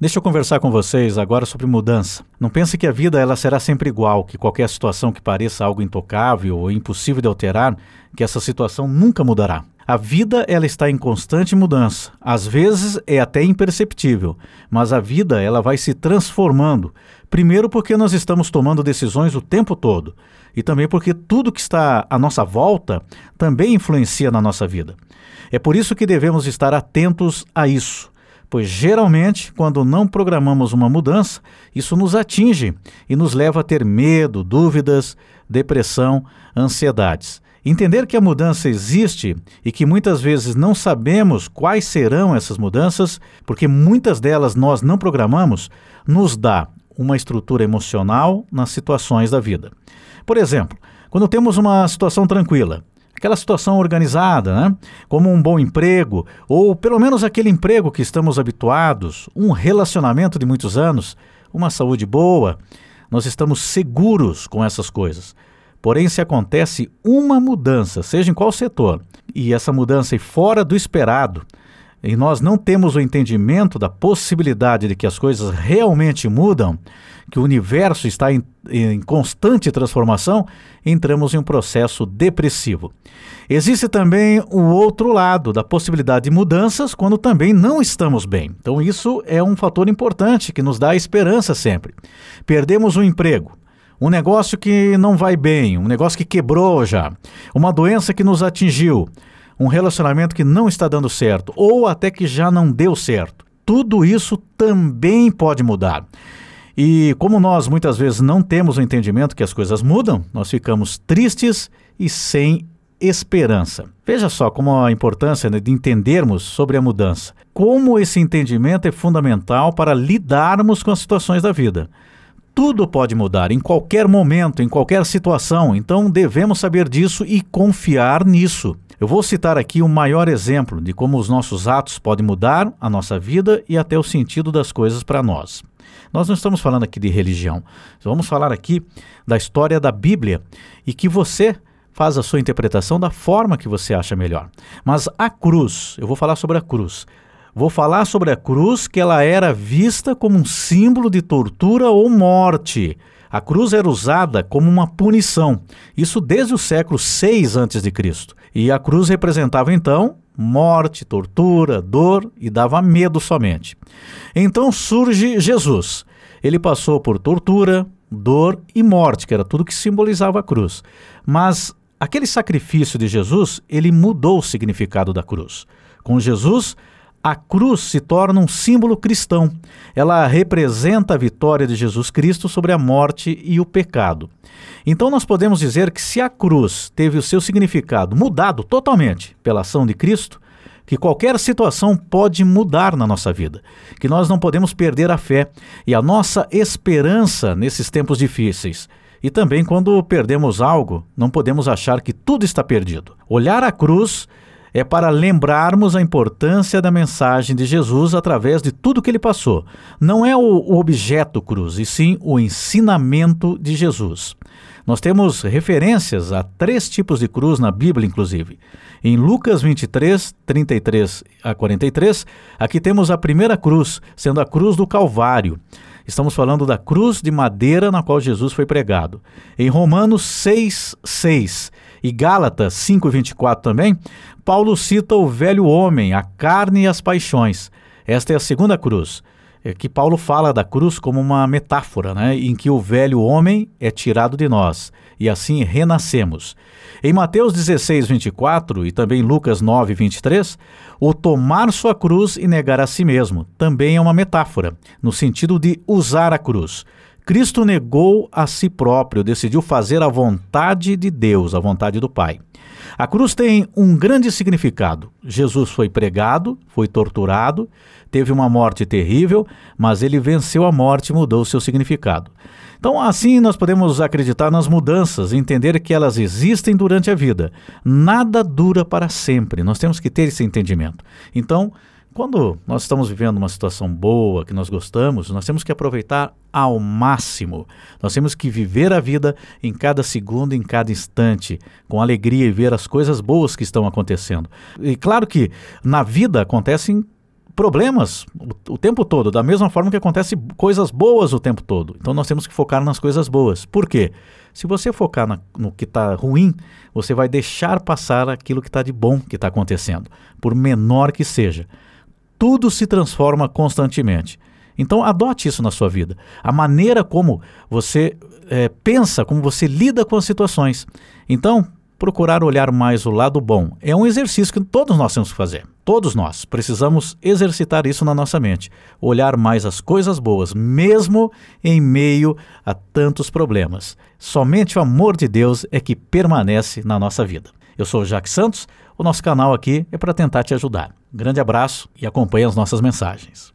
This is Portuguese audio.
Deixa eu conversar com vocês agora sobre mudança. Não pense que a vida ela será sempre igual, que qualquer situação que pareça algo intocável ou impossível de alterar, que essa situação nunca mudará. A vida ela está em constante mudança. Às vezes é até imperceptível, mas a vida ela vai se transformando. Primeiro porque nós estamos tomando decisões o tempo todo, e também porque tudo que está à nossa volta também influencia na nossa vida. É por isso que devemos estar atentos a isso, pois geralmente, quando não programamos uma mudança, isso nos atinge e nos leva a ter medo, dúvidas, depressão, ansiedades. Entender que a mudança existe e que muitas vezes não sabemos quais serão essas mudanças, porque muitas delas nós não programamos, nos dá uma estrutura emocional nas situações da vida. Por exemplo, quando temos uma situação tranquila, aquela situação organizada, né? como um bom emprego, ou pelo menos aquele emprego que estamos habituados, um relacionamento de muitos anos, uma saúde boa, nós estamos seguros com essas coisas. Porém, se acontece uma mudança, seja em qual setor, e essa mudança é fora do esperado, e nós não temos o entendimento da possibilidade de que as coisas realmente mudam, que o universo está em, em, constante transformação, entramos em um processo depressivo. Existe também o outro lado da possibilidade de mudanças quando também não estamos bem. Então, isso é um fator importante que nos dá esperança sempre. Perdemos o emprego, um negócio que não vai bem, um negócio que quebrou já, uma doença que nos atingiu, um relacionamento que não está dando certo ou até que já não deu certo. Tudo isso também pode mudar. E como nós muitas vezes não temos o entendimento que as coisas mudam, nós ficamos tristes e sem esperança. Veja só como a importância né, de entendermos sobre a mudança. Como esse entendimento é fundamental para lidarmos com as situações da vida. Tudo pode mudar em qualquer momento, em qualquer situação, então devemos saber disso e confiar nisso. Eu vou citar aqui o maior exemplo de como os nossos atos podem mudar a nossa vida e até o sentido das coisas para nós. Nós não estamos falando aqui de religião, vamos falar aqui da história da Bíblia e que você faz a sua interpretação da forma que você acha melhor. Mas a cruz, eu vou falar sobre a cruz. Vou falar sobre a cruz que ela era vista como um símbolo de tortura ou morte. A cruz era usada como uma punição, isso desde o século 6 a.C. E a cruz representava então morte, tortura, dor e dava medo somente. Então surge Jesus. Ele passou por tortura, dor e morte, que era tudo que simbolizava a cruz. Mas aquele sacrifício de Jesus, ele mudou o significado da cruz. Com Jesus, a cruz se torna um símbolo cristão. Ela representa a vitória de Jesus Cristo sobre a morte e o pecado. Então nós podemos dizer que se a cruz teve o seu significado mudado totalmente pela ação de Cristo, que qualquer situação pode mudar na nossa vida, que nós não podemos perder a fé e a nossa esperança nesses tempos difíceis. E também quando perdemos algo, não podemos achar que tudo está perdido. Olhar a cruz é para lembrarmos a importância da mensagem de Jesus através de tudo que ele passou. Não é o objeto cruz, e sim o ensinamento de Jesus. Nós temos referências a três tipos de cruz na Bíblia, inclusive. Em Lucas 23, 33 a 43, aqui temos a primeira cruz, sendo a cruz do Calvário. Estamos falando da cruz de madeira na qual Jesus foi pregado. Em Romanos 6, 6 e Gálatas 5,24 também, Paulo cita o velho homem, a carne e as paixões. Esta é a segunda cruz. É que Paulo fala da cruz como uma metáfora, né, em que o velho homem é tirado de nós e assim renascemos. Em Mateus 16, 24 e também Lucas 9, 23, o tomar sua cruz e negar a si mesmo também é uma metáfora, no sentido de usar a cruz. Cristo negou a si próprio, decidiu fazer a vontade de Deus, a vontade do Pai. A cruz tem um grande significado. Jesus foi pregado, foi torturado, teve uma morte terrível, mas ele venceu a morte e mudou seu significado. Então, assim nós podemos acreditar nas mudanças, entender que elas existem durante a vida. Nada dura para sempre. Nós temos que ter esse entendimento. Então, quando nós estamos vivendo uma situação boa, que nós gostamos, nós temos que aproveitar ao máximo. Nós temos que viver a vida em cada segundo, em cada instante, com alegria e ver as coisas boas que estão acontecendo. E claro que na vida acontecem problemas o, o, tempo todo, da mesma forma que acontece coisas boas o tempo todo. Então nós temos que focar nas coisas boas. Por quê? Se você focar na, no que está ruim, você vai deixar passar aquilo que está de bom que está acontecendo, por menor que seja. Tudo se transforma constantemente. Então adote isso na sua vida. A maneira como você é, pensa, como você lida com as situações. Então, procurar olhar mais o lado bom é um exercício que todos nós temos que fazer. Todos nós precisamos exercitar isso na nossa mente. Olhar mais as coisas boas, mesmo em meio a tantos problemas. Somente o amor de Deus é que permanece na nossa vida. Eu sou o Jacques Santos, o nosso canal aqui é para tentar te ajudar. grande abraço e acompanhe as nossas mensagens.